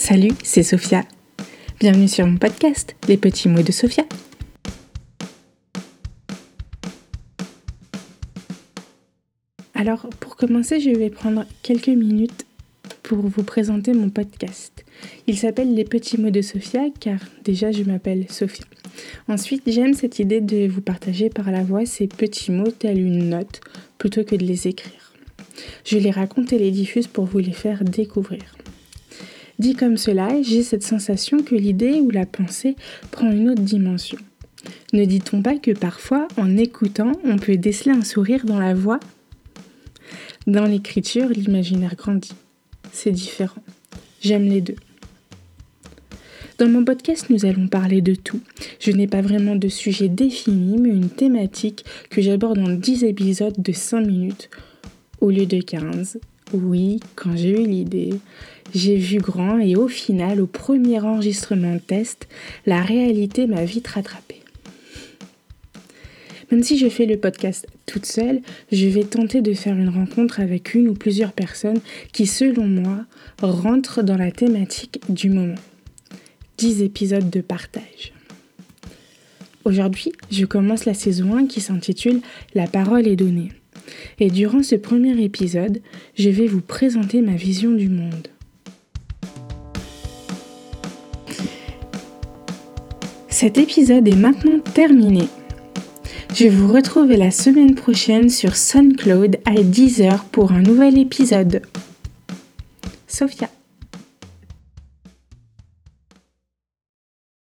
Salut, c'est Sophia. Bienvenue sur mon podcast, Les petits mots de Sophia. Alors, pour commencer, je vais prendre quelques minutes pour vous présenter mon podcast. Il s'appelle Les petits mots de Sophia car déjà je m'appelle Sophia. Ensuite, j'aime cette idée de vous partager par la voix ces petits mots tels une note plutôt que de les écrire. Je les raconte et les diffuse pour vous les faire découvrir. Dit comme cela, j'ai cette sensation que l'idée ou la pensée prend une autre dimension. Ne dit-on pas que parfois, en écoutant, on peut déceler un sourire dans la voix? Dans l'écriture, l'imaginaire grandit. C'est différent. J'aime les deux. Dans mon podcast, nous allons parler de tout. Je n'ai pas vraiment de sujet défini, mais une thématique que j'aborde en 10 épisodes de 5 minutes au lieu de 15. Oui, quand j'ai eu l'idée, j'ai vu grand et au final, au premier enregistrement test, la réalité m'a vite rattrapée. Même si je fais le podcast toute seule, je vais tenter de faire une rencontre avec une ou plusieurs personnes qui, selon moi, rentrent dans la thématique du moment. 10 épisodes de partage. Aujourd'hui, je commence la saison 1 qui s'intitule La parole est donnée. Et durant ce premier épisode, je vais vous présenter ma vision du monde. Cet épisode est maintenant terminé. Je vous retrouve la semaine prochaine sur SoundCloud à 10h pour un nouvel épisode. Sophia.